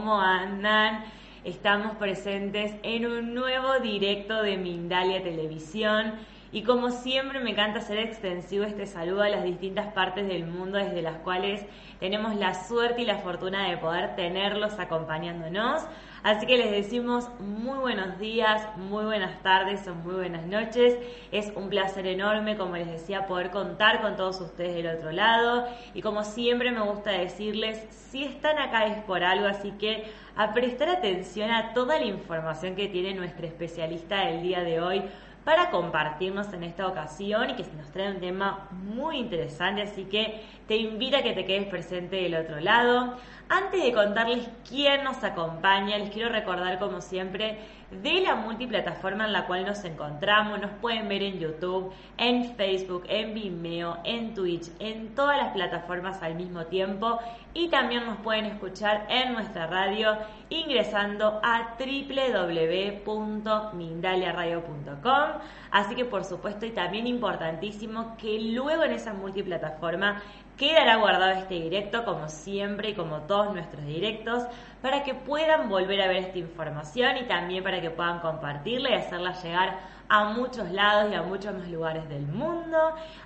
¿Cómo andan? Estamos presentes en un nuevo directo de Mindalia Televisión y como siempre me encanta hacer extensivo este saludo a las distintas partes del mundo desde las cuales tenemos la suerte y la fortuna de poder tenerlos acompañándonos. Así que les decimos muy buenos días, muy buenas tardes o muy buenas noches. Es un placer enorme, como les decía, poder contar con todos ustedes del otro lado. Y como siempre me gusta decirles, si están acá es por algo, así que a prestar atención a toda la información que tiene nuestra especialista del día de hoy para compartirnos en esta ocasión y que se nos trae un tema muy interesante, así que te invito a que te quedes presente del otro lado. Antes de contarles quién nos acompaña, les quiero recordar como siempre de la multiplataforma en la cual nos encontramos. Nos pueden ver en YouTube, en Facebook, en Vimeo, en Twitch, en todas las plataformas al mismo tiempo y también nos pueden escuchar en nuestra radio ingresando a www.mindaliaradio.com. Así que por supuesto y también importantísimo que luego en esa multiplataforma Quedará guardado este directo como siempre y como todos nuestros directos para que puedan volver a ver esta información y también para que puedan compartirla y hacerla llegar a muchos lados y a muchos más lugares del mundo.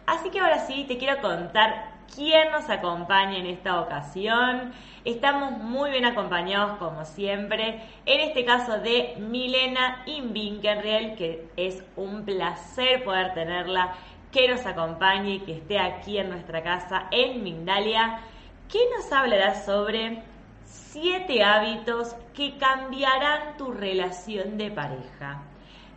Así que ahora sí, te quiero contar quién nos acompaña en esta ocasión. Estamos muy bien acompañados como siempre, en este caso de Milena Invinkerriel, que es un placer poder tenerla que nos acompañe y que esté aquí en nuestra casa en Mindalia, que nos hablará sobre siete hábitos que cambiarán tu relación de pareja.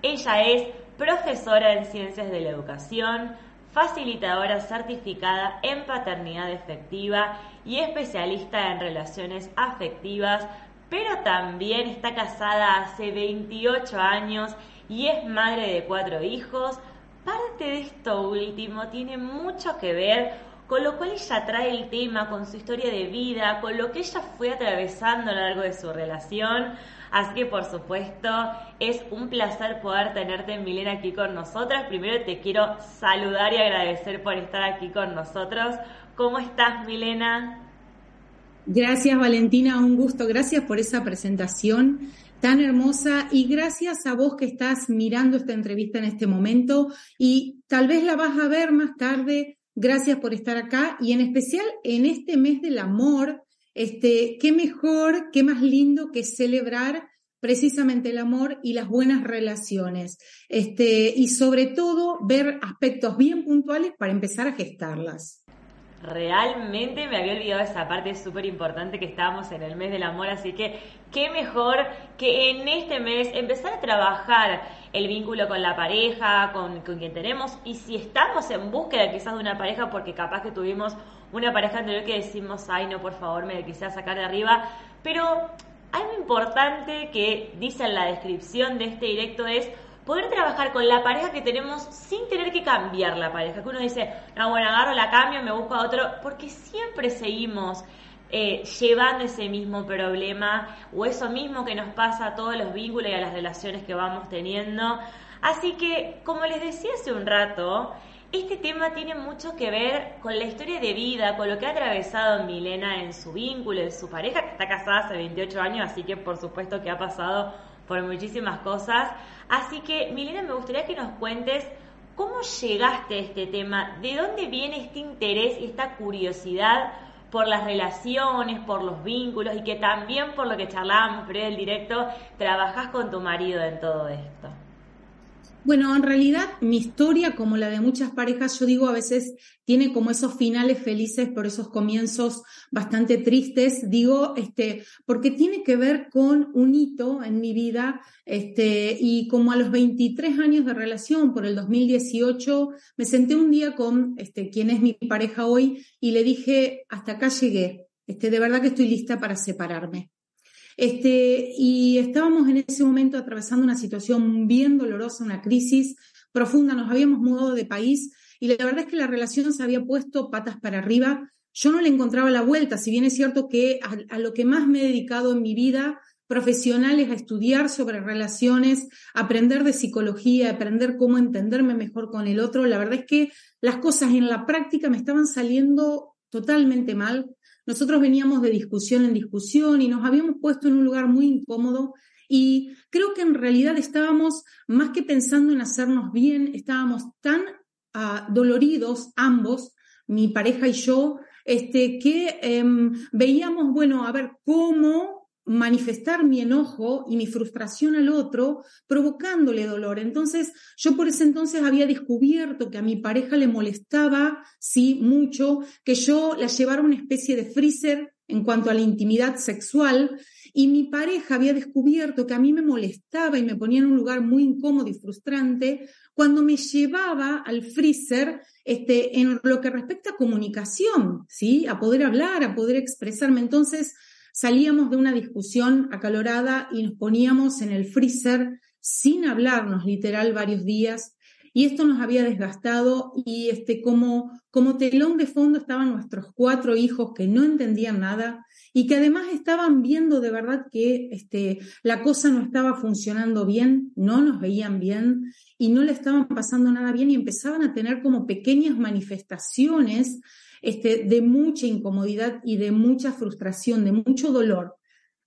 Ella es profesora en ciencias de la educación, facilitadora certificada en paternidad efectiva y especialista en relaciones afectivas, pero también está casada hace 28 años y es madre de cuatro hijos, parte de esto último tiene mucho que ver con lo cual ella trae el tema, con su historia de vida, con lo que ella fue atravesando a lo largo de su relación. Así que por supuesto es un placer poder tenerte, Milena, aquí con nosotras. Primero te quiero saludar y agradecer por estar aquí con nosotros. ¿Cómo estás, Milena? Gracias, Valentina, un gusto. Gracias por esa presentación tan hermosa y gracias a vos que estás mirando esta entrevista en este momento y tal vez la vas a ver más tarde. Gracias por estar acá y en especial en este mes del amor, este, qué mejor, qué más lindo que celebrar precisamente el amor y las buenas relaciones. Este, y sobre todo ver aspectos bien puntuales para empezar a gestarlas. Realmente me había olvidado esa parte súper importante que estábamos en el mes del amor, así que qué mejor que en este mes empezar a trabajar el vínculo con la pareja, con, con quien tenemos, y si estamos en búsqueda quizás de una pareja, porque capaz que tuvimos una pareja anterior que decimos, ay no, por favor, me quisiera sacar de arriba, pero algo importante que dice en la descripción de este directo es poder trabajar con la pareja que tenemos sin tener que cambiar la pareja. Que uno dice, no, bueno, agarro la cambio, me busco a otro, porque siempre seguimos eh, llevando ese mismo problema o eso mismo que nos pasa a todos los vínculos y a las relaciones que vamos teniendo. Así que, como les decía hace un rato, este tema tiene mucho que ver con la historia de vida, con lo que ha atravesado Milena en su vínculo, en su pareja, que está casada hace 28 años, así que por supuesto que ha pasado por muchísimas cosas. Así que, Milena, me gustaría que nos cuentes cómo llegaste a este tema, de dónde viene este interés y esta curiosidad por las relaciones, por los vínculos y que también por lo que charlábamos pero del directo, trabajás con tu marido en todo esto. Bueno, en realidad mi historia, como la de muchas parejas, yo digo a veces tiene como esos finales felices, por esos comienzos bastante tristes, digo, este, porque tiene que ver con un hito en mi vida, este, y como a los 23 años de relación, por el 2018, me senté un día con este, quien es mi pareja hoy y le dije, hasta acá llegué, este, de verdad que estoy lista para separarme. Este, y estábamos en ese momento atravesando una situación bien dolorosa, una crisis profunda, nos habíamos mudado de país y la verdad es que la relación se había puesto patas para arriba. Yo no le encontraba la vuelta, si bien es cierto que a, lo que más me he dedicado en mi vida profesional es a estudiar sobre relaciones, aprender de psicología, aprender cómo entenderme mejor con el otro. La verdad es que las cosas en la práctica me estaban saliendo totalmente mal. Nosotros veníamos de discusión en discusión y nos habíamos puesto en un lugar muy incómodo y creo que en realidad estábamos, más que pensando en hacernos bien, estábamos tan uh, doloridos ambos, mi pareja y yo, este, que em, veíamos, bueno, a ver cómo manifestar mi enojo y mi frustración al otro, provocándole dolor. Entonces, yo por ese entonces había descubierto que a mi pareja le molestaba, sí, mucho, que yo la llevara una especie de freezer en cuanto a la intimidad sexual, y mi pareja había descubierto que a mí me molestaba y me ponía en un lugar muy incómodo y frustrante cuando me llevaba al freezer este, en lo que respecta a comunicación, ¿sí? A poder hablar, a poder expresarme. Entonces, salíamos de una discusión acalorada y nos poníamos en el freezer sin hablarnos literal varios días. Y esto nos había desgastado y este como como telón de fondo estaban nuestros cuatro hijos que no entendían nada y que además estaban viendo de verdad que este, la cosa no estaba funcionando bien, no nos veían bien y no le estaban pasando nada bien y empezaban a tener como pequeñas manifestaciones este, de mucha incomodidad y de mucha frustración, de mucho dolor.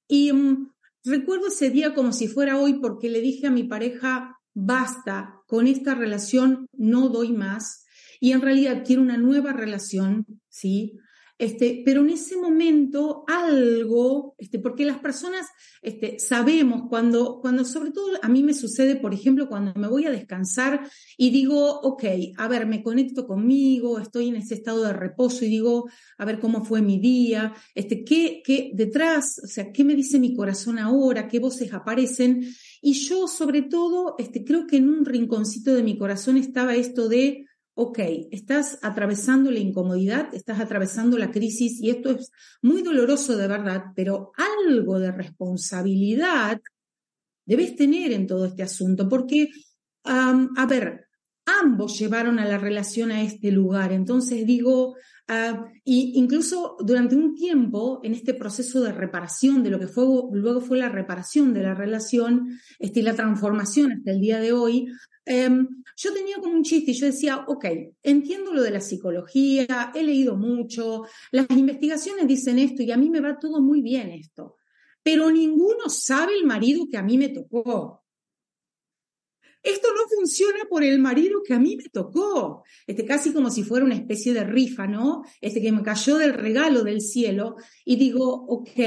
Y mm, recuerdo ese día como si fuera hoy porque le dije a mi pareja, basta, con esta relación no doy más y en realidad quiero una nueva relación, ¿sí? Este, pero en ese momento algo, este, porque las personas este, sabemos cuando, cuando, sobre todo a mí me sucede, por ejemplo, cuando me voy a descansar y digo, ok, a ver, me conecto conmigo, estoy en ese estado de reposo y digo, a ver cómo fue mi día, este, qué, qué detrás, o sea, qué me dice mi corazón ahora, qué voces aparecen. Y yo, sobre todo, este, creo que en un rinconcito de mi corazón estaba esto de, ok, estás atravesando la incomodidad, estás atravesando la crisis y esto es muy doloroso de verdad, pero algo de responsabilidad debes tener en todo este asunto, porque, a ver, ambos llevaron a la relación a este lugar. Entonces digo, uh, y incluso durante un tiempo, en este proceso de reparación de lo que fue, luego fue la reparación de la relación este, la transformación hasta el día de hoy, Em, yo tenía como un chiste y yo decía, ok, entiendo lo de la psicología, he leído mucho, las investigaciones dicen esto y a mí me va todo muy bien esto, pero ninguno sabe el marido que a mí me tocó. Esto no funciona por el marido que a mí me tocó. Este, casi como si fuera una especie de rifa, ¿no? Este que me cayó del regalo del cielo. Y digo, ok,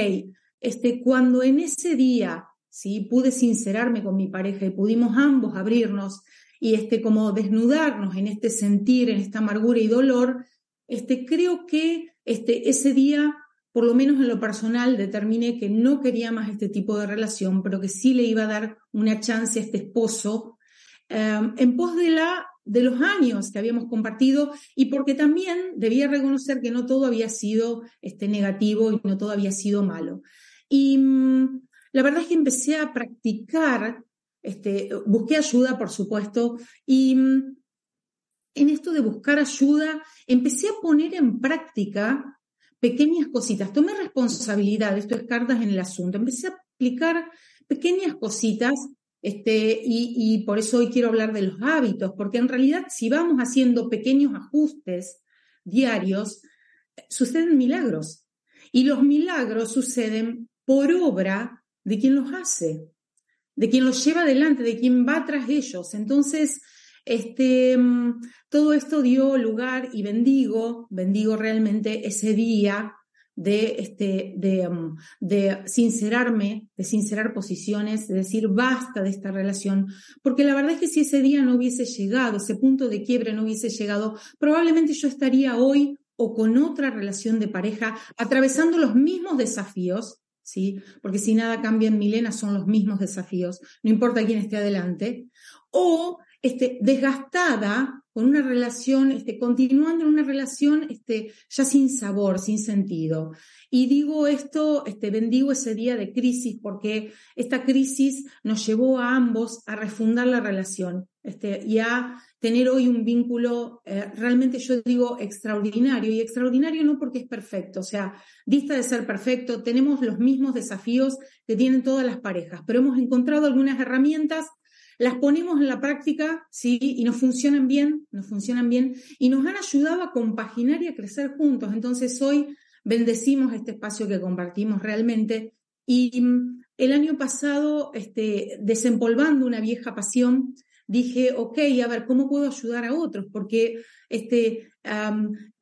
este, cuando en ese día ¿sí? Pude sincerarme con mi pareja y pudimos ambos abrirnos y este, como desnudarnos en este sentir, en esta amargura y dolor, este, creo que este, ese día, por lo menos en lo personal, determiné que no quería más este tipo de relación, pero que sí le iba a dar una chance a este esposo em, en pos de la de los años que habíamos compartido y porque también debía reconocer que no todo había sido este, negativo y no todo había sido malo. Y mm, la verdad es que empecé a practicar, este, busqué ayuda, por supuesto, y mm, en esto de buscar ayuda, empecé a poner en práctica pequeñas cositas. Tomé responsabilidad, esto es cartas en el asunto, empecé a aplicar pequeñas cositas este, y, y, por eso hoy quiero hablar de los hábitos, porque en realidad si vamos haciendo pequeños ajustes diarios, suceden milagros. Y los milagros suceden por obra de quien los hace, de quien los lleva adelante, de quien va tras ellos. Entonces, este, todo esto dio lugar y bendigo, bendigo realmente ese día de, este, de, um, de sincerarme, de sincerar posiciones, de decir basta de esta relación, porque la verdad es que si ese día no hubiese llegado, ese punto de quiebre no hubiese llegado, probablemente yo estaría hoy o con otra relación de pareja atravesando los mismos desafíos, ¿sí? Porque si nada cambia en Milena son los mismos desafíos, no importa quién esté adelante, o este, desgastada con una relación, este, continuando en una relación este, ya sin sabor, sin sentido. Y digo esto, este, bendigo ese día de crisis porque esta crisis nos llevó a ambos a refundar la relación este, y a tener hoy un vínculo eh, realmente, yo digo, extraordinario. Y extraordinario no porque es perfecto, o sea, dista de ser perfecto, tenemos los mismos desafíos que tienen todas las parejas, pero hemos encontrado algunas herramientas las ponemos en la práctica, sí, y nos funcionan bien, nos funcionan bien, y nos han ayudado a compaginar y a crecer juntos. Entonces hoy bendecimos este espacio que compartimos realmente. Y mm, el año pasado, este, desempolvando una vieja pasión, dije, ok, a ver, ¿cómo puedo ayudar a otros? Porque este,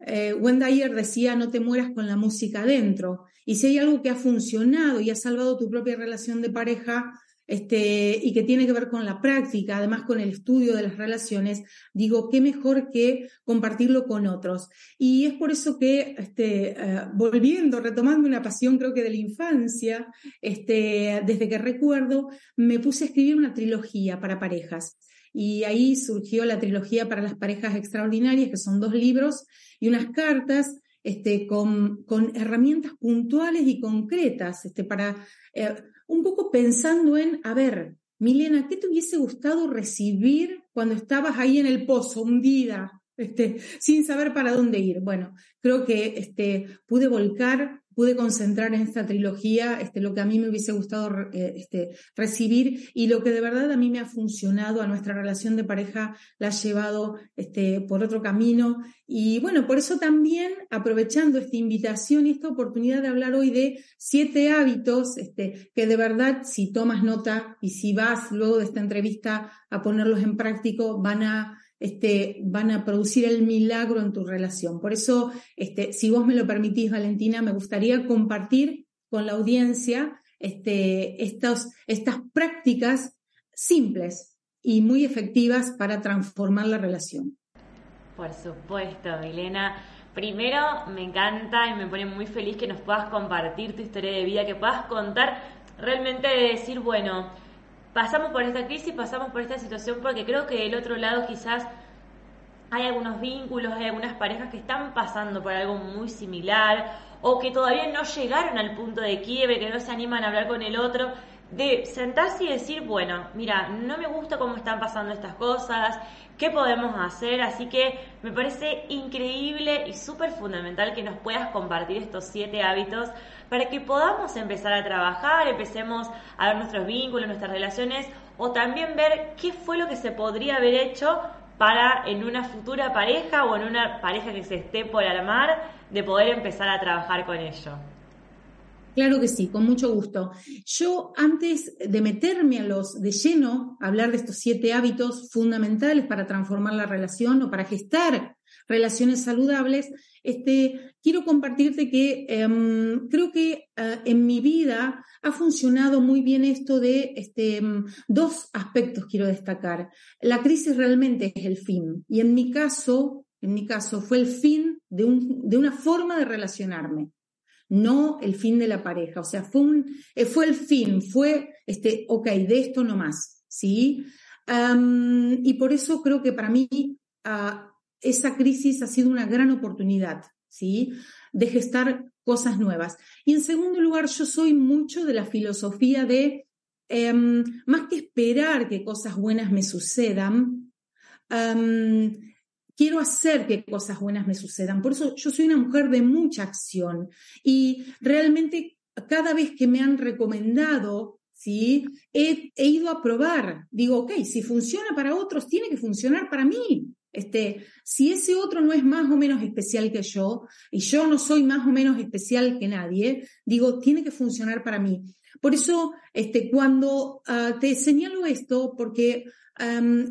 eh, Wendy decía, no te mueras con la música adentro. Y si hay algo que ha funcionado y ha salvado tu propia relación de pareja, este, y que tiene que ver con la práctica, además con el estudio de las relaciones, digo, qué mejor que compartirlo con otros. Y es por eso que, este, eh, volviendo, retomando una pasión creo que de la infancia, este, desde que recuerdo, me puse a escribir una trilogía para parejas. Y ahí surgió la trilogía para las parejas extraordinarias, que son dos libros y unas cartas este, con, con, herramientas puntuales y concretas este, para eh, un poco pensando en, a ver, Milena, ¿qué te hubiese gustado recibir cuando estabas ahí en el pozo, hundida, este, sin saber para dónde ir? Bueno, creo que este, pude volcar pude concentrar en esta trilogía este, lo que a mí me hubiese gustado eh, este, recibir y lo que de verdad a mí me ha funcionado a nuestra relación de pareja, la ha llevado este, por otro camino. Y bueno, por eso también, aprovechando esta invitación y esta oportunidad de hablar hoy de siete hábitos, que de verdad, si tomas nota y si vas luego de esta entrevista a ponerlos en práctico, van a este, van a producir el milagro en tu relación. Por eso, este, si vos me lo permitís, Valentina, me gustaría compartir con la audiencia este, estas prácticas simples y muy efectivas para transformar la relación. Por supuesto, Milena. Primero, me encanta y me pone muy feliz que nos puedas compartir tu historia de vida, que puedas contar realmente de decir, bueno, pasamos por esta crisis, pasamos por esta situación porque creo que del otro lado quizás hay algunos vínculos, hay algunas parejas que están pasando por algo muy similar o que todavía no llegaron al punto de quiebre, que no se animan a hablar con el otro, de sentarse y decir, bueno, mira, no me gusta cómo están pasando estas cosas, qué podemos hacer, así que me parece increíble y súper fundamental que nos puedas compartir estos siete hábitos para que podamos empezar a trabajar, empecemos a ver nuestros vínculos, nuestras relaciones o también ver qué fue lo que se podría haber hecho para en una futura pareja o en una pareja que se esté por armar de poder empezar a trabajar con ello. Claro que sí, con mucho gusto. Yo antes de meterme a los de lleno, a hablar de estos siete hábitos fundamentales para transformar la relación o para gestar relaciones saludables, este, quiero compartirte que em, creo que eh, en mi vida ha funcionado muy bien esto de este, em, dos aspectos quiero destacar. La crisis realmente es el fin y en mi caso, en mi caso fue el fin de, un, de una forma de relacionarme no el fin de la pareja. O sea, fue, un, eh, fue el fin, fue, este, ok, de esto no más, ¿sí? y por eso creo que para mí ah, esa crisis ha sido una gran oportunidad, ¿sí? De gestar cosas nuevas. Y en segundo lugar, yo soy mucho de la filosofía de, em, más que esperar que cosas buenas me sucedan, quiero hacer que cosas buenas me sucedan. Por eso yo soy una mujer de mucha acción y realmente cada vez que me han recomendado ¿sí? He, he, ido a probar. Digo, ok, si funciona para otros, tiene que funcionar para mí. Este, si ese otro no es más o menos especial que yo, y yo no soy más o menos especial que nadie, digo, tiene que funcionar para mí. Por eso, este, cuando ah, te señalo esto, porque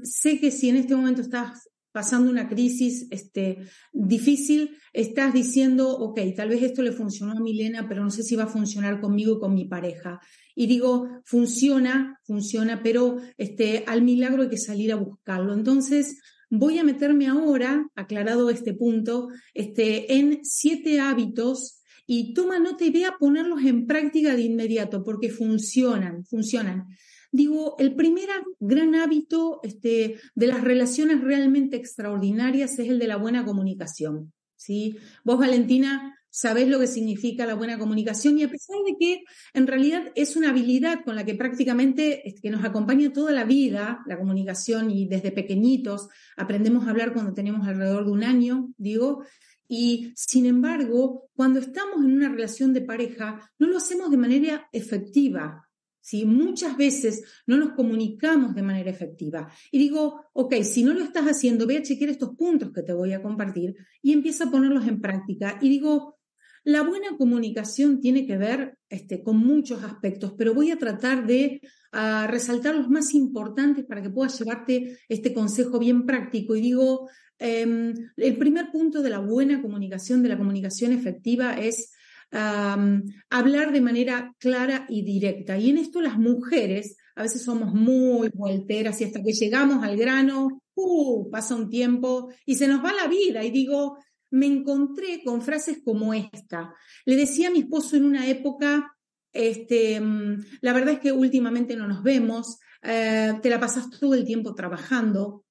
sé que si en este momento estás pasando una crisis este, difícil, estás diciendo, ok, tal vez esto le funcionó a Milena, pero no sé si va a funcionar conmigo y con mi pareja. Y digo, funciona, funciona, pero este, al milagro hay que salir a buscarlo. Entonces, voy a meterme ahora, aclarado este punto, este, en siete hábitos y toma nota y ve a ponerlos en práctica de inmediato, porque funcionan, funcionan. Digo, el primer gran hábito este, de las relaciones realmente extraordinarias es el de la buena comunicación. ¿sí? Vos, Valentina, sabés lo que significa la buena comunicación y a pesar de que en realidad es una habilidad con la que prácticamente este, que nos acompaña toda la vida, la comunicación y desde pequeñitos aprendemos a hablar cuando tenemos alrededor de un año, digo, y sin embargo, cuando estamos en una relación de pareja, no lo hacemos de manera efectiva, ¿sí? Muchas veces no nos comunicamos de manera efectiva. Y digo, ok, si no lo estás haciendo, ve a chequear estos puntos que te voy a compartir y empieza a ponerlos en práctica. Y digo, la buena comunicación tiene que ver este, con muchos aspectos, pero voy a tratar de ah, resaltar los más importantes para que puedas llevarte este consejo bien práctico. Y digo, em, el primer punto de la buena comunicación, de la comunicación efectiva, es hablar de manera clara y directa. Y en esto las mujeres a veces somos muy volteras y hasta que llegamos al grano, uh, pasa un tiempo y se nos va la vida. Y digo, me encontré con frases como esta. Le decía a mi esposo en una época, este, mm, la verdad es que últimamente no nos vemos, eh, te la pasas todo el tiempo trabajando.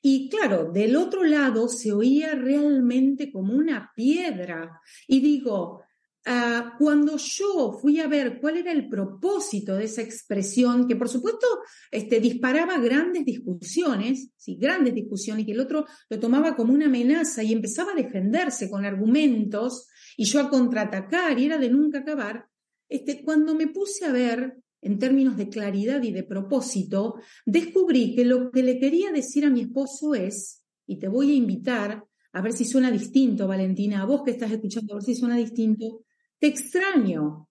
Y claro, del otro lado se oía realmente como una piedra. Y digo, Ah, cuando yo fui a ver cuál era el propósito de esa expresión, que por supuesto este, disparaba grandes discusiones, ¿sí? grandes discusiones, y que el otro lo tomaba como una amenaza y empezaba a defenderse con argumentos y yo a contraatacar y era de nunca acabar, este, cuando me puse a ver en términos de claridad y de propósito, descubrí que lo que le quería decir a mi esposo es, y te voy a invitar a ver si suena distinto, Valentina, a vos que estás escuchando, a ver si suena distinto, te extraño.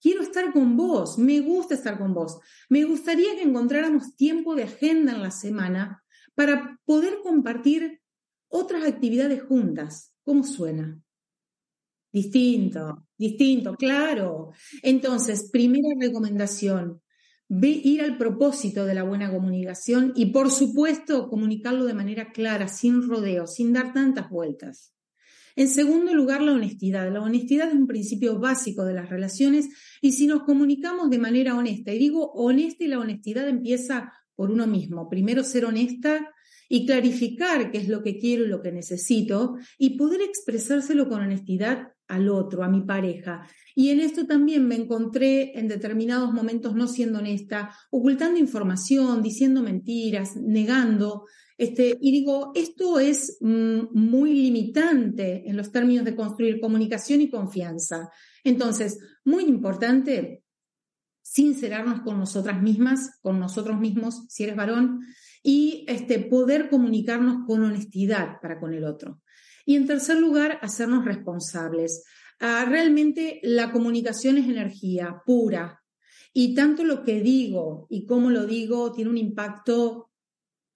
Quiero estar con vos, me gusta estar con vos. Me gustaría que encontráramos tiempo de agenda en la semana para poder compartir otras actividades juntas. ¿Cómo suena? Distinto, distinto, claro. Entonces, primera recomendación, ve ir al propósito de la buena comunicación y, por supuesto, comunicarlo de manera clara, sin rodeos, sin dar tantas vueltas. En segundo lugar, la honestidad. La honestidad es un principio básico de las relaciones y si nos comunicamos de manera honesta, y digo honesta y la honestidad empieza por uno mismo. Primero ser honesta y clarificar qué es lo que quiero y lo que necesito y poder expresárselo con honestidad al otro, a mi pareja. Y en esto también me encontré en determinados momentos no siendo honesta, ocultando información, diciendo mentiras, negando, este, y digo, esto es mm, muy limitante en los términos de construir comunicación y confianza. Entonces, muy importante, sincerarnos con nosotras mismas, con nosotros mismos, si eres varón, y este, poder comunicarnos con honestidad para con el otro. Y en tercer lugar, hacernos responsables. Ah, realmente la comunicación es energía pura. Y tanto lo que digo y cómo lo digo tiene un impacto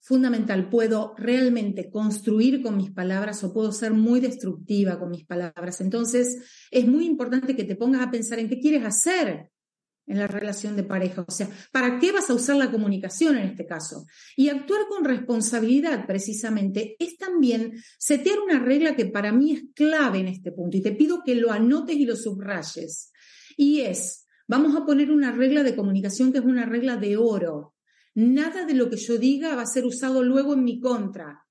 fundamental. Puedo realmente construir con mis palabras o puedo ser muy destructiva con mis palabras. Entonces, es muy importante que te pongas a pensar en qué quieres hacer en la relación de pareja. O sea, ¿para qué vas a usar la comunicación en este caso? Y actuar con responsabilidad, precisamente, es también setear una regla que para mí es clave en este punto. Y te pido que lo anotes y lo subrayes. Y es, vamos a poner una regla de comunicación que es una regla de oro. Nada de lo que yo diga va a ser usado luego en mi contra.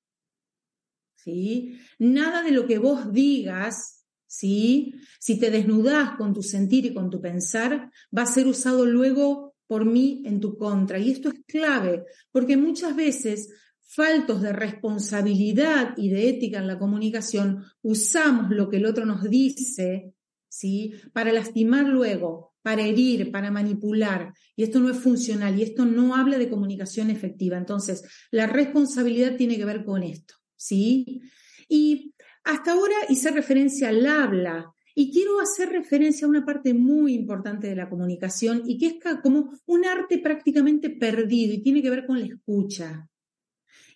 ¿Sí? Nada de lo que vos digas, ¿sí? Si te desnudás con tu sentir y con tu pensar, va a ser usado luego por mí en tu contra. Y esto es clave, porque muchas veces faltos de responsabilidad y de ética en la comunicación, usamos lo que el otro nos dice, ¿sí? Para lastimar luego, para herir, para manipular. Y esto no es funcional y esto no habla de comunicación efectiva. Entonces, la responsabilidad tiene que ver con esto, ¿sí? Y hasta ahora hice referencia al habla. Y quiero hacer referencia a una parte muy importante de la comunicación y que es como un arte prácticamente perdido y tiene que ver con la escucha.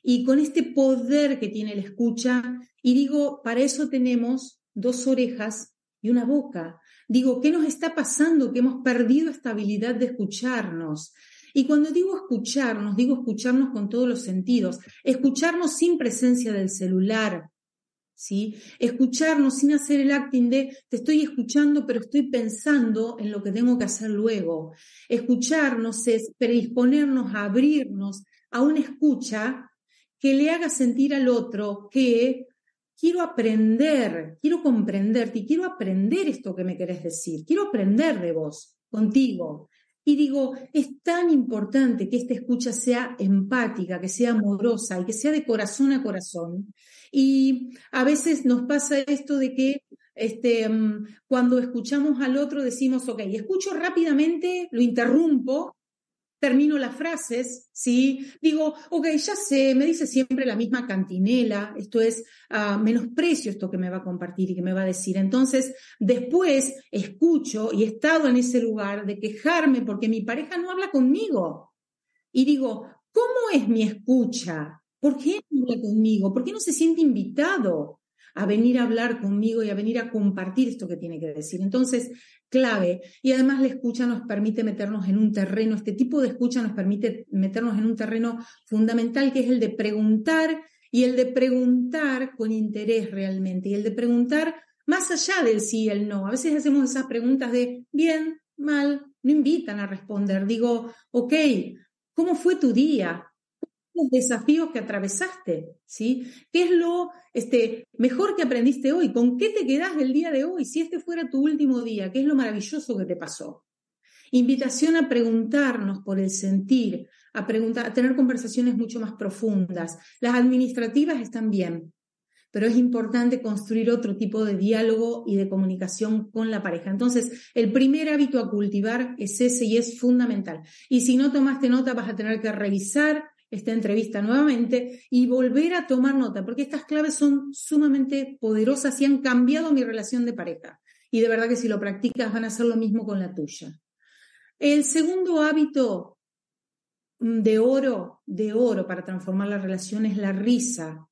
y con este poder que tiene la escucha, y digo, para eso tenemos dos orejas y una boca. Digo, ¿qué nos está pasando? Que hemos perdido esta habilidad de escucharnos. Y cuando digo escucharnos, digo escucharnos con todos los sentidos, escucharnos sin presencia del celular, ¿sí? Escucharnos sin hacer el acting de te estoy escuchando, pero estoy pensando en lo que tengo que hacer luego. Escucharnos es predisponernos a abrirnos a una escucha que le haga sentir al otro que quiero aprender, quiero comprenderte y quiero aprender esto que me querés decir, quiero aprender de vos, contigo. Y digo, es tan importante que esta escucha sea empática, que sea amorosa y que sea de corazón a corazón. Y a veces nos pasa esto de que este, mm, cuando escuchamos al otro decimos, ok, escucho rápidamente, lo interrumpo termino las frases, ¿sí? Digo, ok, ya sé, me dice siempre la misma cantinela, esto es uh, menosprecio esto que me va a compartir y que me va a decir. Entonces, después escucho y he estado en ese lugar de quejarme porque mi pareja no habla conmigo. Y digo, ¿cómo es mi escucha? ¿Por qué no habla conmigo? ¿Por qué no se siente invitado? a venir a hablar conmigo y a venir a compartir esto que tiene que decir. Entonces, clave. Y además la escucha nos permite meternos en un terreno, este tipo de escucha nos permite meternos en un terreno fundamental que es el de preguntar y el de preguntar con interés realmente y el de preguntar más allá del sí y el no. A veces hacemos esas preguntas de bien, mal, no invitan a responder. Digo, ok, ¿cómo fue tu día? Los desafíos que atravesaste, ¿sí? ¿Qué es lo este, mejor que aprendiste hoy? ¿Con qué te quedás del día de hoy? Si este fuera tu último día, ¿qué es lo maravilloso que te pasó? Invitación a preguntarnos por el sentir, a, preguntar, a tener conversaciones mucho más profundas. Las administrativas están bien, pero es importante construir otro tipo de diálogo y de comunicación con la pareja. Entonces, el primer hábito a cultivar es ese y es fundamental. Y si no tomaste nota, vas a tener que revisar esta entrevista nuevamente y volver a tomar nota, porque estas claves son sumamente poderosas y han cambiado mi relación de pareja. Y de verdad que si lo practicas van a hacer lo mismo con la tuya. El segundo hábito de oro, de oro para transformar la relación es la risa.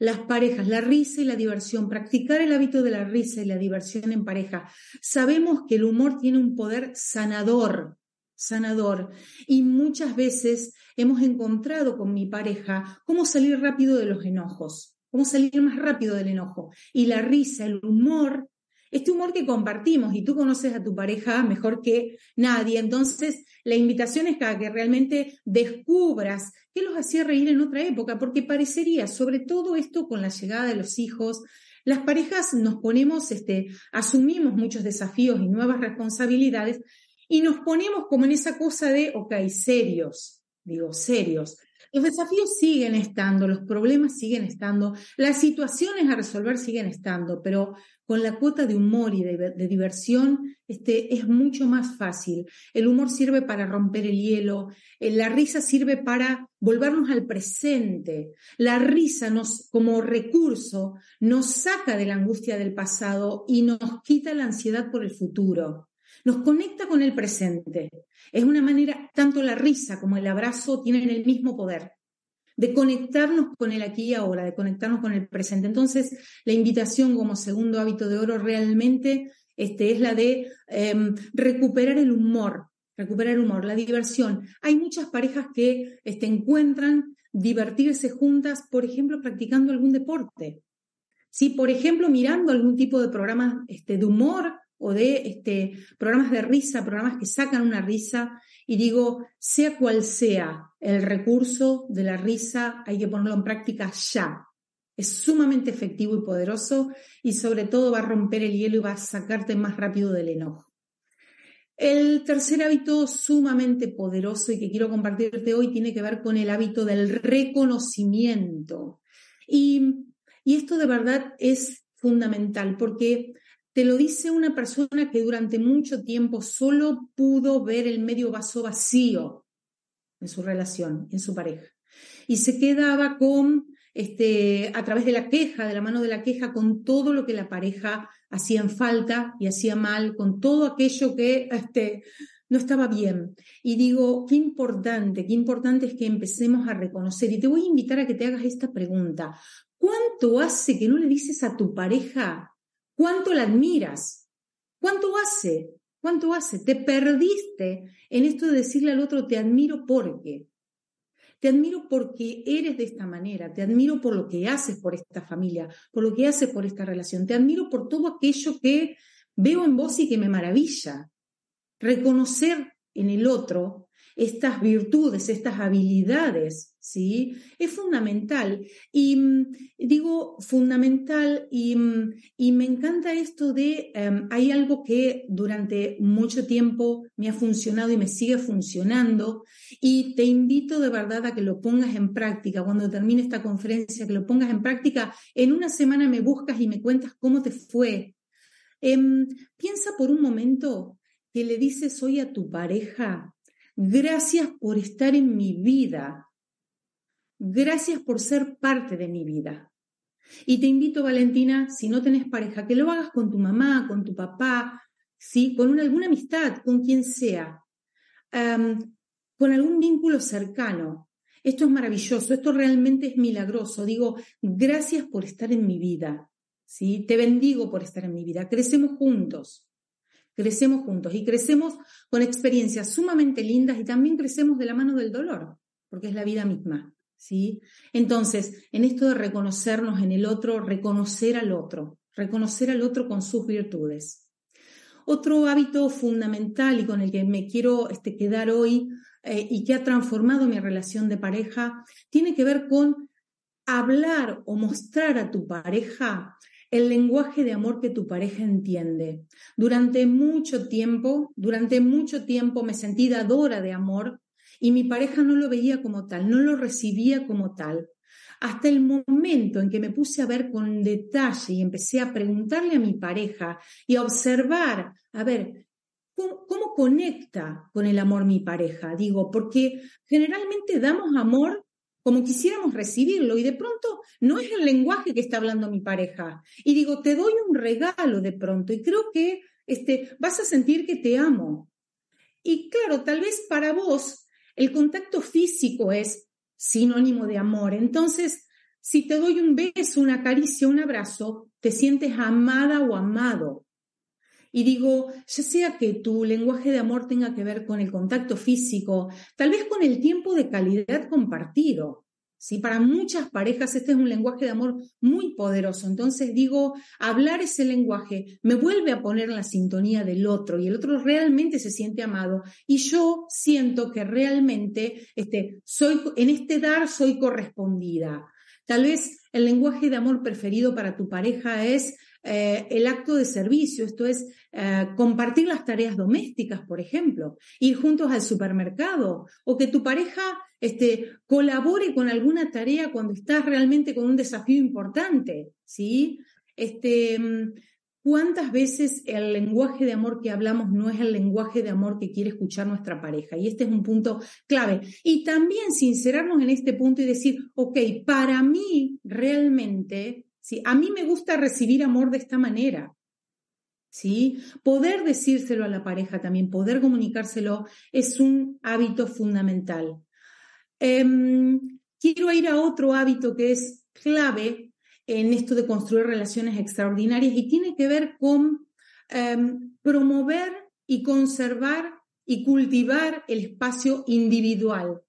Las parejas, la risa y la diversión, practicar el hábito de la risa y la diversión en pareja. Sabemos que el humor tiene un poder sanador, sanador. Y muchas veces hemos encontrado con mi pareja cómo salir rápido de los enojos, cómo salir más rápido del enojo. Y la risa, el humor, este humor que compartimos y tú conoces a tu pareja mejor que nadie. Entonces, la invitación es a que realmente descubras qué los hacía reír en otra época, porque parecería, sobre todo esto con la llegada de los hijos, las parejas nos ponemos, este, asumimos muchos desafíos y nuevas responsabilidades, y nos ponemos como en esa cosa de, ok, serios, digo, serios. Los desafíos siguen estando, los problemas siguen estando, las situaciones a resolver siguen estando, pero con la cuota de humor y de, diversión este, es mucho más fácil. El humor sirve para romper el hielo, eh, la risa sirve para volvernos al presente. La risa nos, como recurso nos saca de la angustia del pasado y nos quita la ansiedad por el futuro nos conecta con el presente. Es una manera, tanto la risa como el abrazo tienen el mismo poder de conectarnos con el aquí y ahora, de conectarnos con el presente. Entonces, la invitación como segundo hábito de oro realmente este, es la de em, recuperar el humor, recuperar el humor, la diversión. Hay muchas parejas que este, encuentran divertirse juntas, por ejemplo, practicando algún deporte. ¿Sí? Por ejemplo, mirando algún tipo de programa este, de humor o de este, programas de risa, programas que sacan una risa, y digo, sea cual sea el recurso de la risa, hay que ponerlo en práctica ya. Es sumamente efectivo y poderoso y sobre todo va a romper el hielo y va a sacarte más rápido del enojo. El tercer hábito sumamente poderoso y que quiero compartirte hoy tiene que ver con el hábito del reconocimiento. Y, y esto de verdad es fundamental porque te lo dice una persona que durante mucho tiempo solo pudo ver el medio vaso vacío en su relación, en su pareja. Y se quedaba con, este, a través de la queja, de la mano de la queja, con todo lo que la pareja hacía en falta y hacía mal, con todo aquello que este, no estaba bien. Y digo, qué importante, qué importante es que empecemos a reconocer. Y te voy a invitar a que te hagas esta pregunta. ¿Cuánto hace que no le dices a tu pareja cuánto la admiras? ¿Cuánto hace? ¿Cuánto hace? Te perdiste en esto de decirle al otro, te admiro porque. Te admiro porque eres de esta manera, te admiro por lo que haces por esta familia, por lo que haces por esta relación, te admiro por todo aquello que veo en vos y que me maravilla. Reconocer en el otro estas virtudes, estas habilidades, ¿sí? Es fundamental. Y mm, digo fundamental y, mm, y, me encanta esto de, em, hay algo que durante mucho tiempo me ha funcionado y me sigue funcionando y te invito de verdad a que lo pongas en práctica. Cuando termine esta conferencia, que lo pongas en práctica. En una semana me buscas y me cuentas cómo te fue. Em, piensa por un momento que le dices hoy a tu pareja, Gracias por estar en mi vida. Gracias por ser parte de mi vida. Y te invito, Valentina, si no tenés pareja, que lo hagas con tu mamá, con tu papá, ¿sí? con alguna amistad, con quien sea, con algún vínculo cercano. Esto es maravilloso, esto realmente es milagroso. Digo, gracias por estar en mi vida. ¿sí? Te bendigo por estar en mi vida. Crecemos juntos crecemos juntos y crecemos con experiencias sumamente lindas y también crecemos de la mano del dolor, porque es la vida misma. ¿sí? Entonces, en esto de reconocernos en el otro, reconocer al otro, reconocer al otro con sus virtudes. Otro hábito fundamental y con el que me quiero este, quedar hoy eh, y que ha transformado mi relación de pareja tiene que ver con hablar o mostrar a tu pareja el lenguaje de amor que tu pareja entiende. Durante mucho tiempo, durante mucho tiempo me sentí dadora de amor y mi pareja no lo veía como tal, no lo recibía como tal. Hasta el momento en que me puse a ver con detalle y empecé a preguntarle a mi pareja y a observar, a ver, ¿cómo, cómo conecta con el amor mi pareja? Digo, porque generalmente damos amor como quisiéramos recibirlo y de pronto no es el lenguaje que está hablando mi pareja. Y digo, te doy un regalo de pronto y creo que este, vas a sentir que te amo. Y claro, tal vez para vos el contacto físico es sinónimo de amor. Entonces, si te doy un beso, una caricia, un abrazo, te sientes amada o amado. Y digo, ya sea que tu lenguaje de amor tenga que ver con el contacto físico, tal vez con el tiempo de calidad compartido. ¿sí? Para muchas parejas este es un lenguaje de amor muy poderoso. Entonces digo, hablar ese lenguaje me vuelve a poner en la sintonía del otro y el otro realmente se siente amado y yo siento que realmente este, soy, en este dar soy correspondida. Tal vez el lenguaje de amor preferido para tu pareja es eh, el acto de servicio, esto es eh, compartir las tareas domésticas, por ejemplo, ir juntos al supermercado o que tu pareja este, colabore con alguna tarea cuando estás realmente con un desafío importante, ¿sí? Este, mm, ¿Cuántas veces el lenguaje de amor que hablamos no es el lenguaje de amor que quiere escuchar nuestra pareja? Y este es un punto clave. Y también sincerarnos en este punto y decir, ok, para mí realmente ¿sí? A mí me gusta recibir amor de esta manera. ¿sí? Poder decírselo a la pareja también, poder comunicárselo es un hábito fundamental. Em, quiero ir a otro hábito que es clave en esto de construir relaciones extraordinarias y tiene que ver con em, promover y conservar y cultivar el espacio individual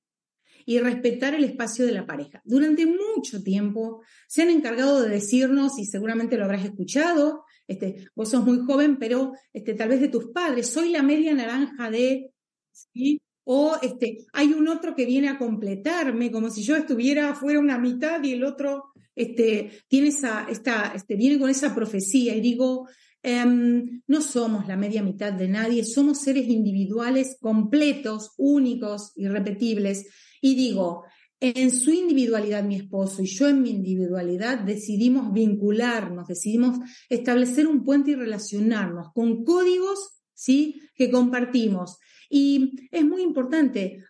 y respetar el espacio de la pareja. Durante mucho tiempo se han encargado de decirnos, y seguramente lo habrás escuchado, este, vos sos muy joven, pero este, tal vez de tus padres, soy la media naranja de, ¿sí? o este, hay un otro que viene a completarme, como si yo estuviera fuera una mitad y el otro este, tiene esa, esta, este, viene con esa profecía y digo, em, no somos la media mitad de nadie, somos seres individuales completos, únicos, irrepetibles, y digo, en su individualidad mi esposo y yo en mi individualidad decidimos vincularnos, decidimos establecer un puente y relacionarnos con códigos ¿sí? que compartimos. Y es muy importante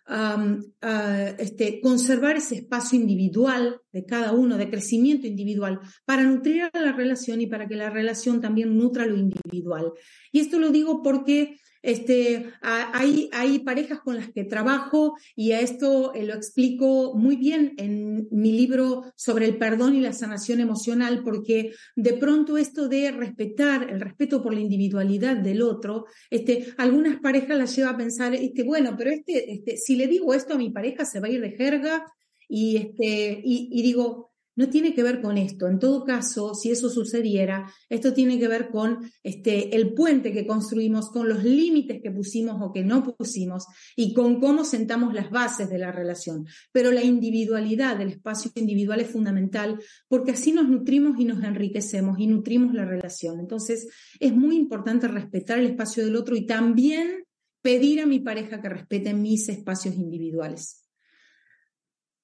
este, conservar ese espacio individual de cada uno, de crecimiento individual, para nutrir a la relación y para que la relación también nutra lo individual. Y esto lo digo porque este, hay, hay parejas con las que trabajo y a esto eh, lo explico muy bien en mi libro sobre el perdón y la sanación emocional, porque de pronto esto de respetar, el respeto por la individualidad del otro, este, algunas parejas las lleva a pensar, este, bueno, pero este, este, si le digo esto a mi pareja se va a ir de jerga y, este, y digo, no tiene que ver con esto. En todo caso, si eso sucediera, esto tiene que ver con este, el puente que construimos, con los límites que pusimos o que no pusimos y con cómo sentamos las bases de la relación. Pero la individualidad del espacio individual es fundamental porque así nos nutrimos y nos enriquecemos y nutrimos la relación. Entonces, es muy importante respetar el espacio del otro y también pedir a mi pareja que respete mis espacios individuales.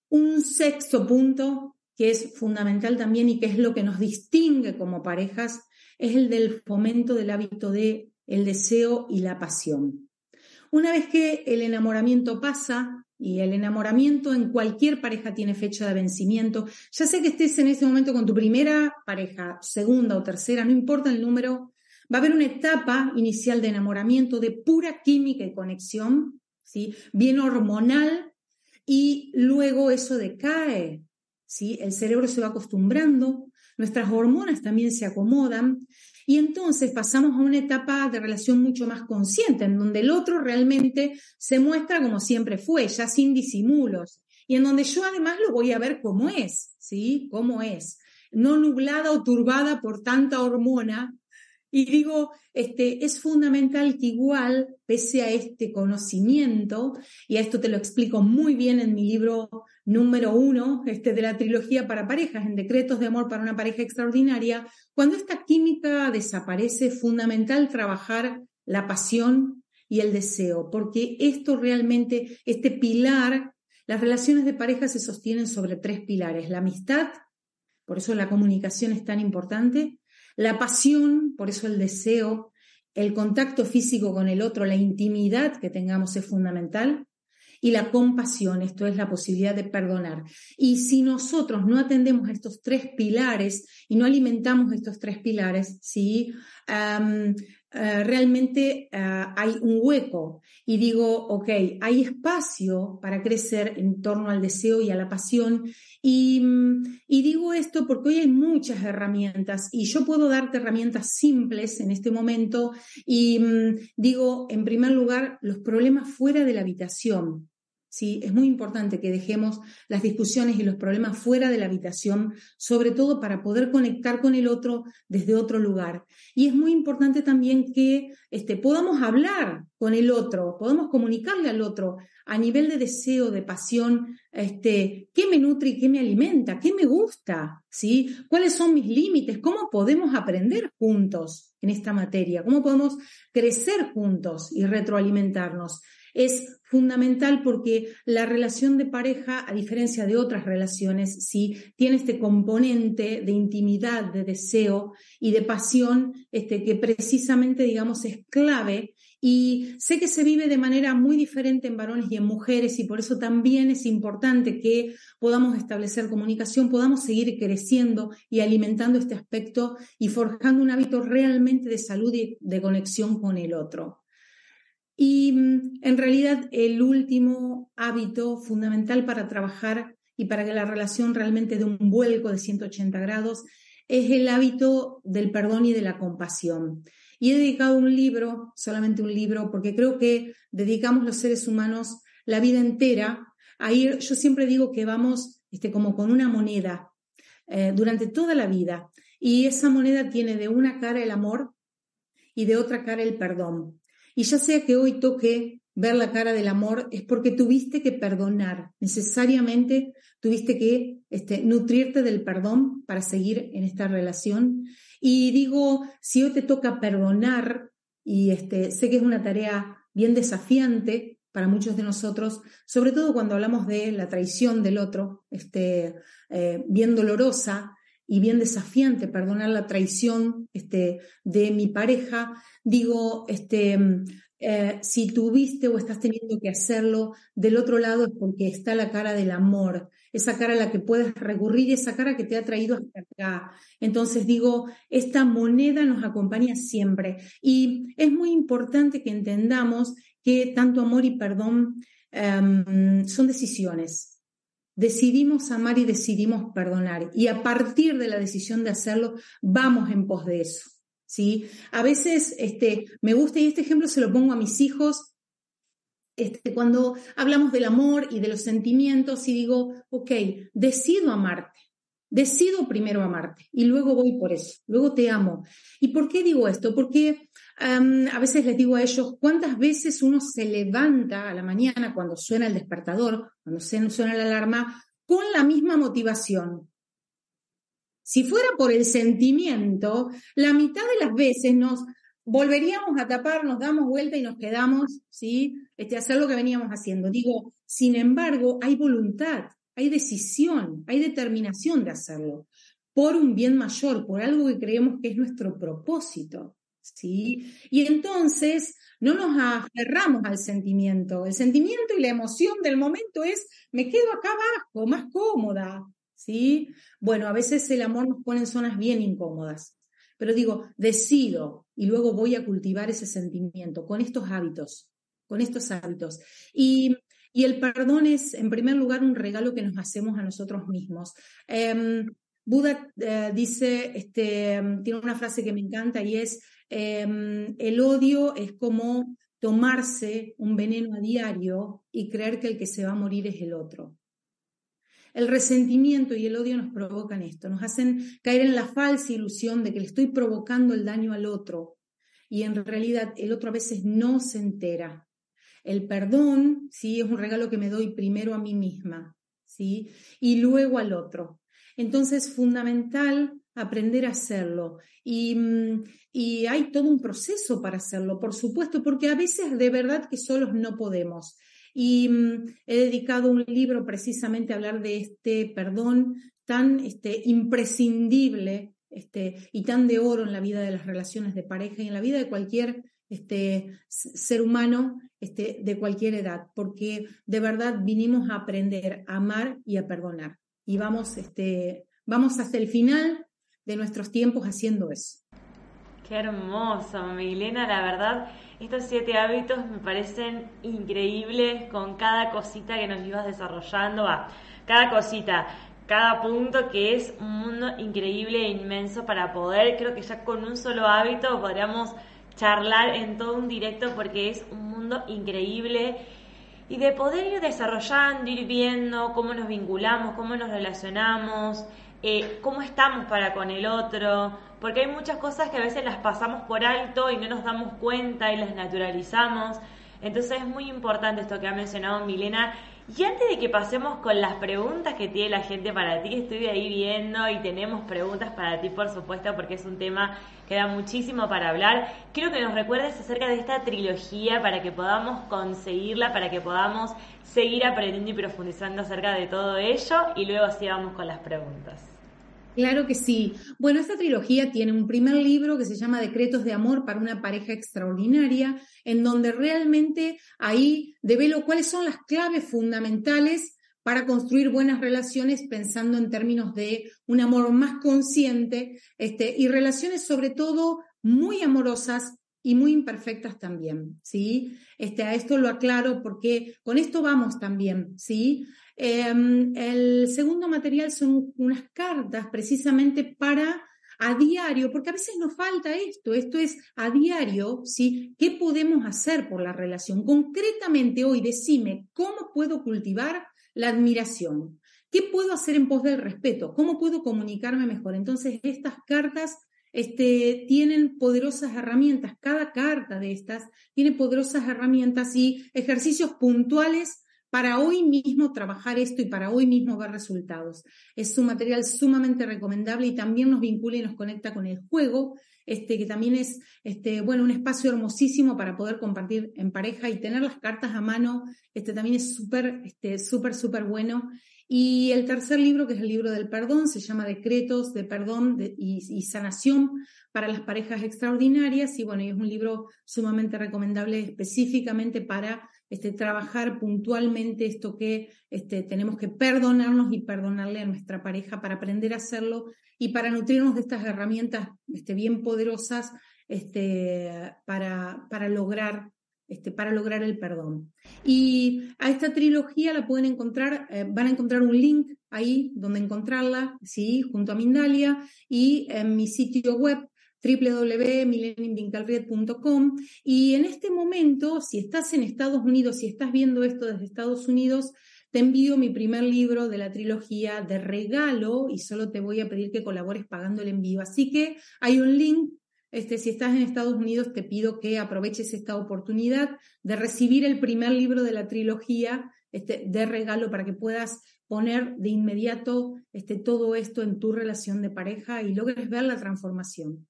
Un sexto punto que es fundamental también y que es lo que nos distingue como parejas, es el del fomento del hábito de el deseo y la pasión. Una vez que el enamoramiento pasa, y el enamoramiento en cualquier pareja tiene fecha de vencimiento, ya sea que estés en ese momento con tu primera pareja, segunda o tercera, no importa el número, va a haber una etapa inicial de enamoramiento de pura química y conexión, ¿sí? bien hormonal, y luego eso decae ¿sí? El cerebro se va acostumbrando, nuestras hormonas también se acomodan y entonces pasamos a una etapa de relación mucho más consciente, en donde el otro realmente se muestra como siempre fue, ya sin disimulos, y en donde yo además lo voy a ver como es, ¿sí? Cómo es, no nublada o turbada por tanta hormona. Y digo, este, es fundamental que igual, pese a este conocimiento, y a esto te lo explico muy bien en mi libro número uno este, de la trilogía para parejas, en Decretos de Amor para una pareja extraordinaria, cuando esta química desaparece, es fundamental trabajar la pasión y el deseo, porque esto realmente, este pilar, las relaciones de pareja se sostienen sobre tres pilares, la amistad, por eso la comunicación es tan importante, la pasión, por eso el deseo, el contacto físico con el otro, la intimidad que tengamos es fundamental, y la compasión, esto es la posibilidad de perdonar. Y si nosotros no atendemos a estos tres pilares y no alimentamos estos tres pilares, ¿sí? Eh, realmente eh, hay un hueco y digo, ok, hay espacio para crecer en torno al deseo y a la pasión. Y, mm, y digo esto porque hoy hay muchas herramientas y yo puedo darte herramientas simples en este momento y mm, digo, en primer lugar, los problemas fuera de la habitación. ¿Sí? Es muy importante que dejemos las discusiones y los problemas fuera de la habitación, sobre todo para poder conectar con el otro desde otro lugar. Y es muy importante también que este, podamos hablar con el otro, podamos comunicarle al otro a nivel de deseo, de pasión, este, qué me nutre y qué me alimenta, qué me gusta. ¿Cuáles son mis límites? ¿Cómo podemos aprender juntos en esta materia? ¿Cómo podemos crecer juntos y retroalimentarnos? Es fundamental porque la relación de pareja, a diferencia de otras relaciones, sí tiene este componente de intimidad, de deseo y de pasión, este, que precisamente, digamos, es clave. Y sé que se vive de manera muy diferente en varones y en mujeres y por eso también es importante que podamos establecer comunicación, podamos seguir creciendo y alimentando este aspecto y forjando un hábito realmente de salud y de conexión con el otro. Y mm, en realidad el último hábito fundamental para trabajar y para que la relación realmente dé un vuelco de 180 grados es el hábito del perdón y de la compasión. Y he dedicado un libro, solamente un libro, porque creo que dedicamos los seres humanos la vida entera a ir, yo siempre digo que vamos este, como con una moneda eh, durante toda la vida. Y esa moneda tiene de una cara el amor y de otra cara el perdón. Y ya sea que hoy toque ver la cara del amor, es porque tuviste que perdonar, necesariamente tuviste que este, nutrirte del perdón para seguir en esta relación. Y digo, si hoy te toca perdonar, y este, sé que es una tarea bien desafiante para muchos de nosotros, sobre todo cuando hablamos de la traición del otro, este, eh, bien dolorosa, y bien desafiante perdonar la traición este, de mi pareja, digo, este, eh, si tuviste o estás teniendo que hacerlo, del otro lado es porque está la cara del amor, esa cara a la que puedes recurrir, esa cara que te ha traído hasta acá. Entonces digo, esta moneda nos acompaña siempre y es muy importante que entendamos que tanto amor y perdón em, son decisiones. Decidimos amar y decidimos perdonar y a partir de la decisión de hacerlo, vamos en pos de eso. ¿sí? A veces este, me gusta, y este ejemplo se lo pongo a mis hijos, este, cuando hablamos del amor y de los sentimientos y digo, ok, decido amarte, decido primero amarte y luego voy por eso, luego te amo. ¿Y por qué digo esto? Porque a veces les digo a ellos, ¿cuántas veces uno se levanta a la mañana cuando suena el despertador, cuando suena la alarma, con la misma motivación? Si fuera por el sentimiento, la mitad de las veces nos volveríamos a tapar, nos damos vuelta y nos quedamos, ¿sí? Este, hacer lo que veníamos haciendo. Digo, sin embargo, hay voluntad, hay decisión, hay determinación de hacerlo por un bien mayor, por algo que creemos que es nuestro propósito, ¿sí? Y entonces no nos aferramos al sentimiento. El sentimiento y la emoción del momento es, me quedo acá abajo, más cómoda, ¿sí? Bueno, a veces el amor nos pone en zonas bien incómodas, pero digo, decido y luego voy a cultivar ese sentimiento con estos hábitos, con estos hábitos. Y, el perdón es, en primer lugar, un regalo que nos hacemos a nosotros mismos. Em, Buda eh, dice, este, tiene una frase que me encanta y es, em, el odio es como tomarse un veneno a diario y creer que el que se va a morir es el otro. El resentimiento y el odio nos provocan esto, nos hacen caer en la falsa ilusión de que le estoy provocando el daño al otro y en realidad el otro a veces no se entera. El perdón, sí, es un regalo que me doy primero a mí misma, sí, y luego al otro. Entonces, es fundamental aprender a hacerlo. Y, mm, y, hay todo un proceso para hacerlo, por supuesto, porque a veces de verdad que solos no podemos. Y mm, he dedicado un libro precisamente a hablar de este perdón tan este, imprescindible este, y tan de oro en la vida de las relaciones de pareja y en la vida de cualquier este, ser humano este, de cualquier edad, porque de verdad vinimos a aprender a amar y a perdonar. Y vamos, este, vamos hasta el final de nuestros tiempos haciendo eso. Qué hermoso, Milena, la verdad estos siete hábitos me parecen increíbles con cada cosita que nos ibas desarrollando, va, cada cosita, cada punto que es un mundo increíble e inmenso para poder, creo que ya con un solo hábito podríamos charlar en todo un directo porque es un mundo increíble y de poder ir desarrollando, ir viendo cómo nos vinculamos, cómo nos relacionamos, eh, cómo estamos para con el otro, porque hay muchas cosas que a veces las pasamos por alto y no nos damos cuenta y las naturalizamos. Entonces es muy importante esto que ha mencionado Milena. Y antes de que pasemos con las preguntas que tiene la gente para ti, estoy ahí viendo y tenemos preguntas para ti, por supuesto, porque es un tema que da muchísimo para hablar. Quiero que nos recuerdes acerca de esta trilogía para que podamos conseguirla, para que podamos seguir aprendiendo y profundizando acerca de todo ello y luego así vamos con las preguntas. Claro que sí. Bueno, esta trilogía tiene un primer libro que se llama Decretos de Amor para una pareja extraordinaria, en donde realmente ahí develo cuáles son las claves fundamentales para construir buenas relaciones pensando en términos de un amor más consciente este, y relaciones sobre todo muy amorosas y muy imperfectas también, ¿sí? Este, a esto lo aclaro porque con esto vamos también, ¿sí? Em, el segundo material son unas cartas precisamente para a diario, porque a veces nos falta esto, esto es a diario, ¿sí? ¿Qué podemos hacer por la relación? Concretamente hoy, decime, ¿cómo puedo cultivar la admiración? ¿Qué puedo hacer en pos del respeto? ¿Cómo puedo comunicarme mejor? Entonces, estas cartas este, tienen poderosas herramientas, cada carta de estas tiene poderosas herramientas y ejercicios puntuales para hoy mismo trabajar esto y para hoy mismo ver resultados. Es un material sumamente recomendable y también nos vincula y nos conecta con el juego, este, que también es este, bueno, un espacio hermosísimo para poder compartir en pareja y tener las cartas a mano, este, también es súper, este, súper, súper bueno. Y el tercer libro, que es el libro del perdón, se llama Decretos de Perdón y, Sanación para las parejas extraordinarias. Y bueno, es un libro sumamente recomendable específicamente para este, trabajar puntualmente esto que este, tenemos que perdonarnos y perdonarle a nuestra pareja para aprender a hacerlo y para nutrirnos de estas herramientas este, bien poderosas este, para, para lograr este, para lograr el perdón. Y a esta trilogía la pueden encontrar, eh, van a encontrar un link ahí donde encontrarla, sí, junto a Mindalia y en mi sitio web www.millenniumvincalriet.com y en este momento, si estás en Estados Unidos, si estás viendo esto desde Estados Unidos, te envío mi primer libro de la trilogía de regalo y solo te voy a pedir que colabores pagando el envío. Así que hay un link este, si estás en Estados Unidos, te pido que aproveches esta oportunidad de recibir el primer libro de la trilogía este, de regalo para que puedas poner de inmediato este, todo esto en tu relación de pareja y logres ver la transformación.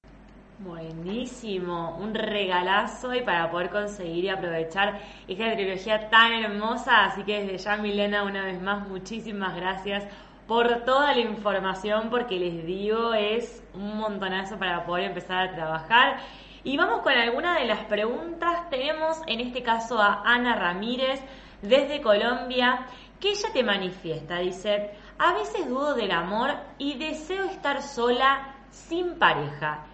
Buenísimo, un regalazo y para poder conseguir y aprovechar esta trilogía tan hermosa. Así que desde ya, Milena, una vez más, muchísimas gracias por toda la información, porque les digo, es un montonazo para poder empezar a trabajar. Y vamos con alguna de las preguntas. Tenemos en este caso a Ana Ramírez desde Colombia, que ella te manifiesta, dice, a veces dudo del amor y deseo estar sola sin pareja.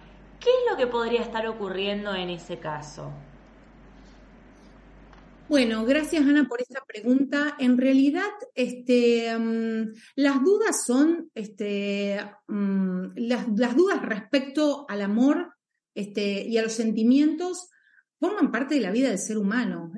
¿Qué es lo que podría estar ocurriendo en ese caso? Bueno, gracias Ana por esta pregunta. En realidad, este, mm, las dudas son este, mm, las, dudas respecto al amor este, y a los sentimientos forman parte de la vida del ser humano.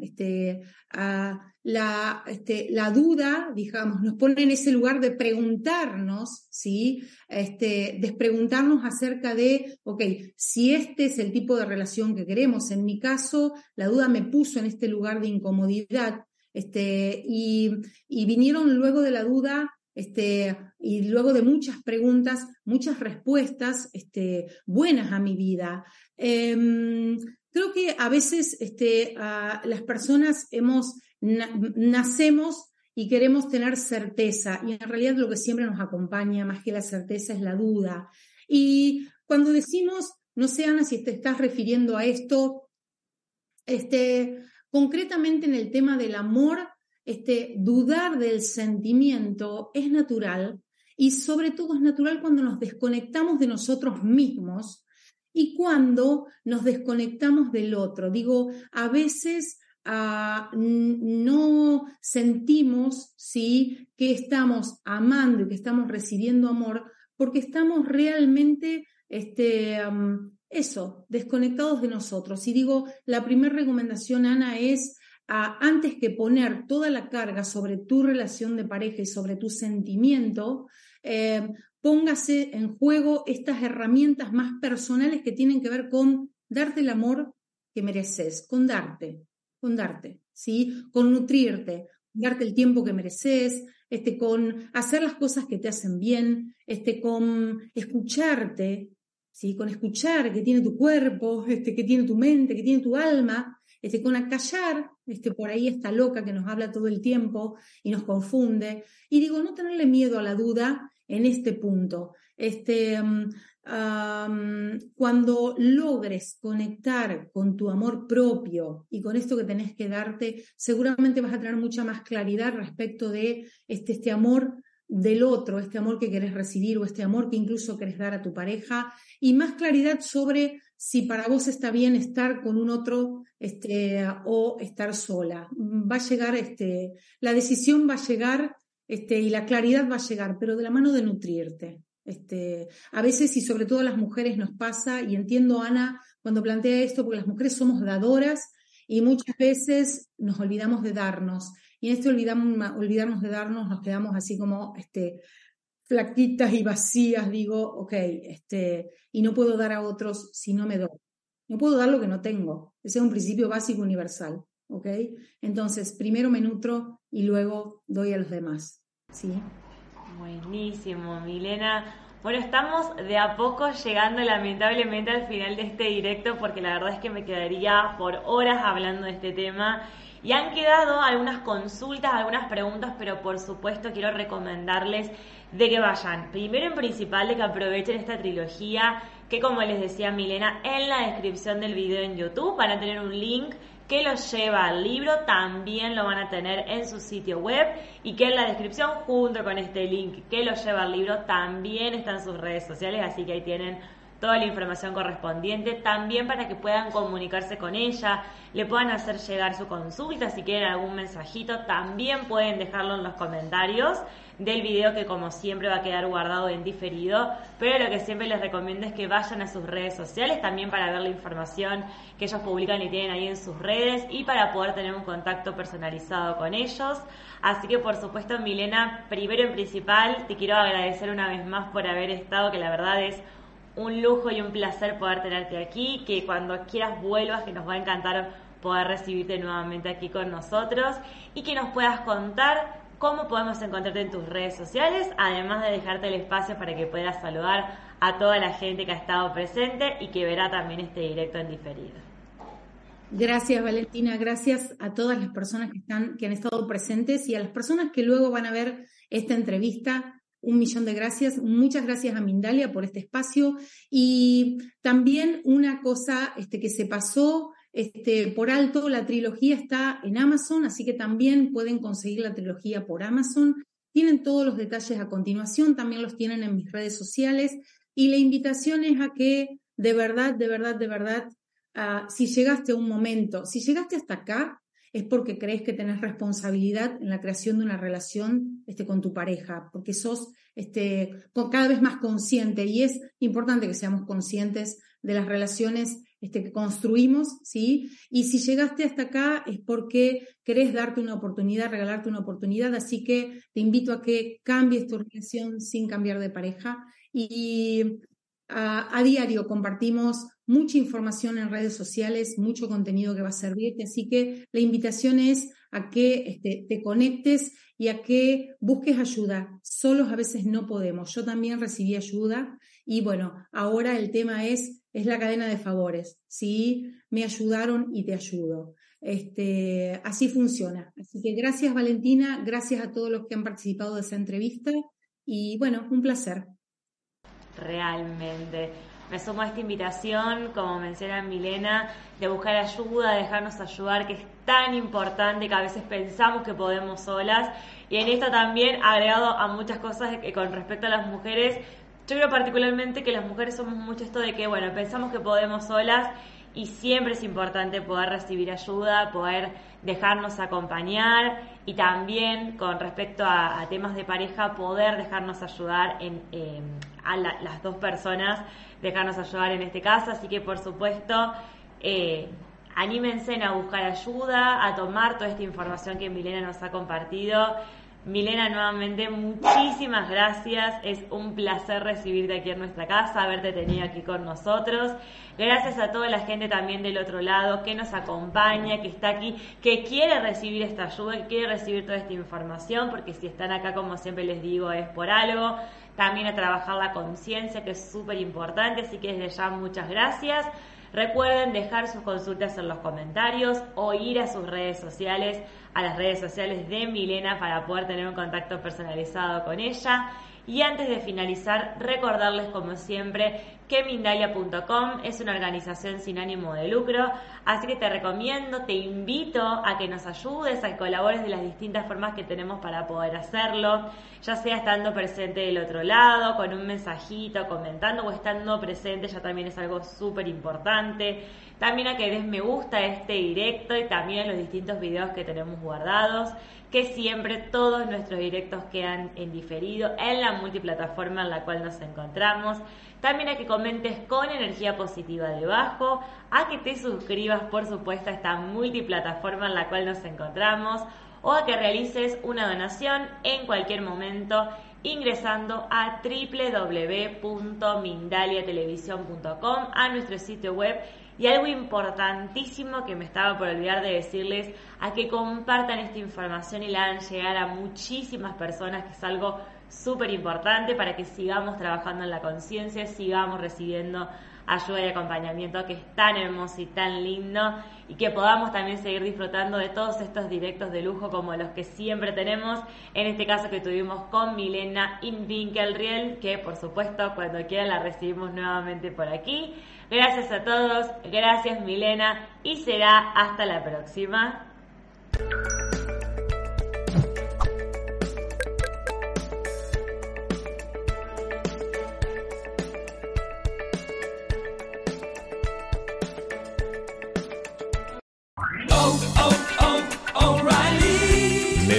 La, este, la duda, digamos, nos pone en ese lugar de preguntarnos, ¿sí? Este, de preguntarnos acerca de, ok, si este es el tipo de relación que queremos. En mi caso, la duda me puso en este lugar de incomodidad, este, y, y vinieron luego de la duda este, y luego de muchas preguntas, muchas respuestas este, buenas a mi vida. Em, Creo que a veces este, las personas hemos, nacemos y queremos tener certeza y en realidad lo que siempre nos acompaña más que la certeza es la duda. Y cuando decimos, no sé Ana si te estás refiriendo a esto, este, concretamente en el tema del amor, este, dudar del sentimiento es natural y sobre todo es natural cuando nos desconectamos de nosotros mismos y cuando nos desconectamos del otro. Digo, a veces ah, no sentimos ¿sí? que estamos amando y que estamos recibiendo amor porque estamos realmente, este, eso, desconectados de nosotros. Y digo, la primera recomendación, Ana, es ah, antes que poner toda la carga sobre tu relación de pareja y sobre tu sentimiento, eh, póngase en juego estas herramientas más personales que tienen que ver con darte el amor que mereces, con darte, con darte, ¿sí? Con nutrirte, darte el tiempo que mereces, este, con hacer las cosas que te hacen bien, este, con escucharte, ¿sí? Con escuchar que tiene tu cuerpo, este, que tiene tu mente, que tiene tu alma, este, con acallar, este, por ahí esta loca que nos habla todo el tiempo y nos confunde. Y digo, no tenerle miedo a la duda en este punto. Este, mm, cuando logres conectar con tu amor propio y con esto que tenés que darte, seguramente vas a tener mucha más claridad respecto de este, este amor del otro, este amor que querés recibir o este amor que incluso querés dar a tu pareja y más claridad sobre si para vos está bien estar con un otro este, o estar sola. Va a llegar, este, la decisión va a llegar este, y la claridad va a llegar, pero de la mano de nutrirte. Este, a veces y sobre todo a las mujeres nos pasa, y entiendo Ana cuando plantea esto, porque las mujeres somos dadoras y muchas veces nos olvidamos de darnos. Y en este olvidamos, olvidarnos de darnos nos quedamos así como este, flaquitas y vacías, digo, ok, este, y no puedo dar a otros si no me doy. No puedo dar lo que no tengo. Ese es un principio básico universal. ¿Ok? Entonces, primero me nutro y luego doy a los demás, ¿sí? Buenísimo, Milena. Bueno, estamos de a poco llegando lamentablemente al final de este directo porque la verdad es que me quedaría por horas hablando de este tema Y han quedado algunas consultas, algunas preguntas, pero por supuesto quiero recomendarles de que vayan. Primero en principal de que aprovechen esta trilogía que como les decía Milena, en la descripción del video en YouTube van a tener un link que los lleva al libro, también lo van a tener en su sitio web y que en la descripción junto con este link que los lleva al libro también están sus redes sociales, así que ahí tienen toda la información correspondiente, también para que puedan comunicarse con ella, le puedan hacer llegar su consulta, si quieren algún mensajito, también pueden dejarlo en los comentarios del video que como siempre va a quedar guardado en diferido, pero lo que siempre les recomiendo es que vayan a sus redes sociales también para ver la información que ellos publican y tienen ahí en sus redes y para poder tener un contacto personalizado con ellos. Así que por supuesto Milena, primero en principal, te quiero agradecer una vez más por haber estado, que la verdad es un lujo y un placer poder tenerte aquí, que cuando quieras vuelvas, que nos va a encantar poder recibirte nuevamente aquí con nosotros y que nos puedas contar cómo podemos encontrarte en tus redes sociales, además de dejarte el espacio para que puedas saludar a toda la gente que ha estado presente y que verá también este directo en diferido. Gracias Valentina, gracias a todas las personas que están, que han estado presentes y a las personas que luego van a ver esta entrevista. Un millón de gracias. Muchas gracias a Mindalia por este espacio. Y también una cosa este, que se pasó este, por alto, la trilogía está en Amazon, así que también pueden conseguir la trilogía por Amazon. Tienen todos los detalles a continuación, también los tienen en mis redes sociales. Y la invitación es a que de verdad, de verdad, de verdad, ah, si llegaste a un momento, si llegaste hasta acá, es porque crees que tenés responsabilidad en la creación de una relación este, con tu pareja, porque sos este, cada vez más consciente y es importante que seamos conscientes de las relaciones este, que construimos, ¿sí? Y si llegaste hasta acá es porque querés darte una oportunidad, regalarte una oportunidad, así que te invito a que cambies tu relación sin cambiar de pareja y a, diario compartimos mucha información en redes sociales, mucho contenido que va a servirte, así que la invitación es a que este, te conectes y a que busques ayuda. Solos a veces no podemos. Yo también recibí ayuda y bueno, ahora el tema es, es la cadena de favores. ¿sí? Me ayudaron y te ayudo. Este, así funciona. Así que gracias Valentina, gracias a todos los que han participado de esa entrevista y bueno, un placer. Realmente. Me sumo a esta invitación, como menciona Milena, de buscar ayuda, de dejarnos ayudar, que es tan importante que a veces pensamos que podemos solas. Y en esto también, agregado a muchas cosas que con respecto a las mujeres, yo creo particularmente que las mujeres somos mucho esto de que, bueno, pensamos que podemos solas y siempre es importante poder recibir ayuda, poder dejarnos acompañar y también con respecto a, temas de pareja poder dejarnos ayudar en, a las dos personas, dejarnos ayudar en este caso. Así que por supuesto, eh, anímense a buscar ayuda, a tomar toda esta información que Milena nos ha compartido Milena, nuevamente muchísimas gracias. Es un placer recibirte aquí en nuestra casa, haberte tenido aquí con nosotros. Gracias a toda la gente también del otro lado que nos acompaña, que está aquí, que quiere recibir esta ayuda, que quiere recibir toda esta información, porque si están acá, como siempre les digo, es por algo. También a trabajar la conciencia, que es súper importante, así que desde ya muchas gracias. Recuerden dejar sus consultas en los comentarios o ir a sus redes sociales, a las redes sociales de Milena para poder tener un contacto personalizado con ella. Y antes de finalizar, recordarles como siempre que Mindalia.com es una organización sin ánimo de lucro, así que te recomiendo, te invito a que nos ayudes, a que colabores de las distintas formas que tenemos para poder hacerlo, ya sea estando presente del otro lado, con un mensajito, comentando o estando presente, ya también es algo súper importante. También a que des me gusta este directo y también a los distintos videos que tenemos guardados que siempre todos nuestros directos quedan en diferido en la multiplataforma en la cual nos encontramos. También a que comentes con energía positiva debajo, a que te suscribas por supuesto a esta multiplataforma en la cual nos encontramos o a que realices una donación en cualquier momento ingresando a www.mindaliatelevisión.com a nuestro sitio web y algo importantísimo que me estaba por olvidar de decirles, a que compartan esta información y la hagan llegar a muchísimas personas, que es algo súper importante para que sigamos trabajando en la conciencia, sigamos recibiendo ayuda y acompañamiento que es tan hermoso y tan lindo y que podamos también seguir disfrutando de todos estos directos de lujo como los que siempre tenemos, en este caso que tuvimos con Milena Invinkelriel, que por supuesto cuando quieran la recibimos nuevamente por aquí. Gracias a todos, gracias Milena y será hasta la próxima.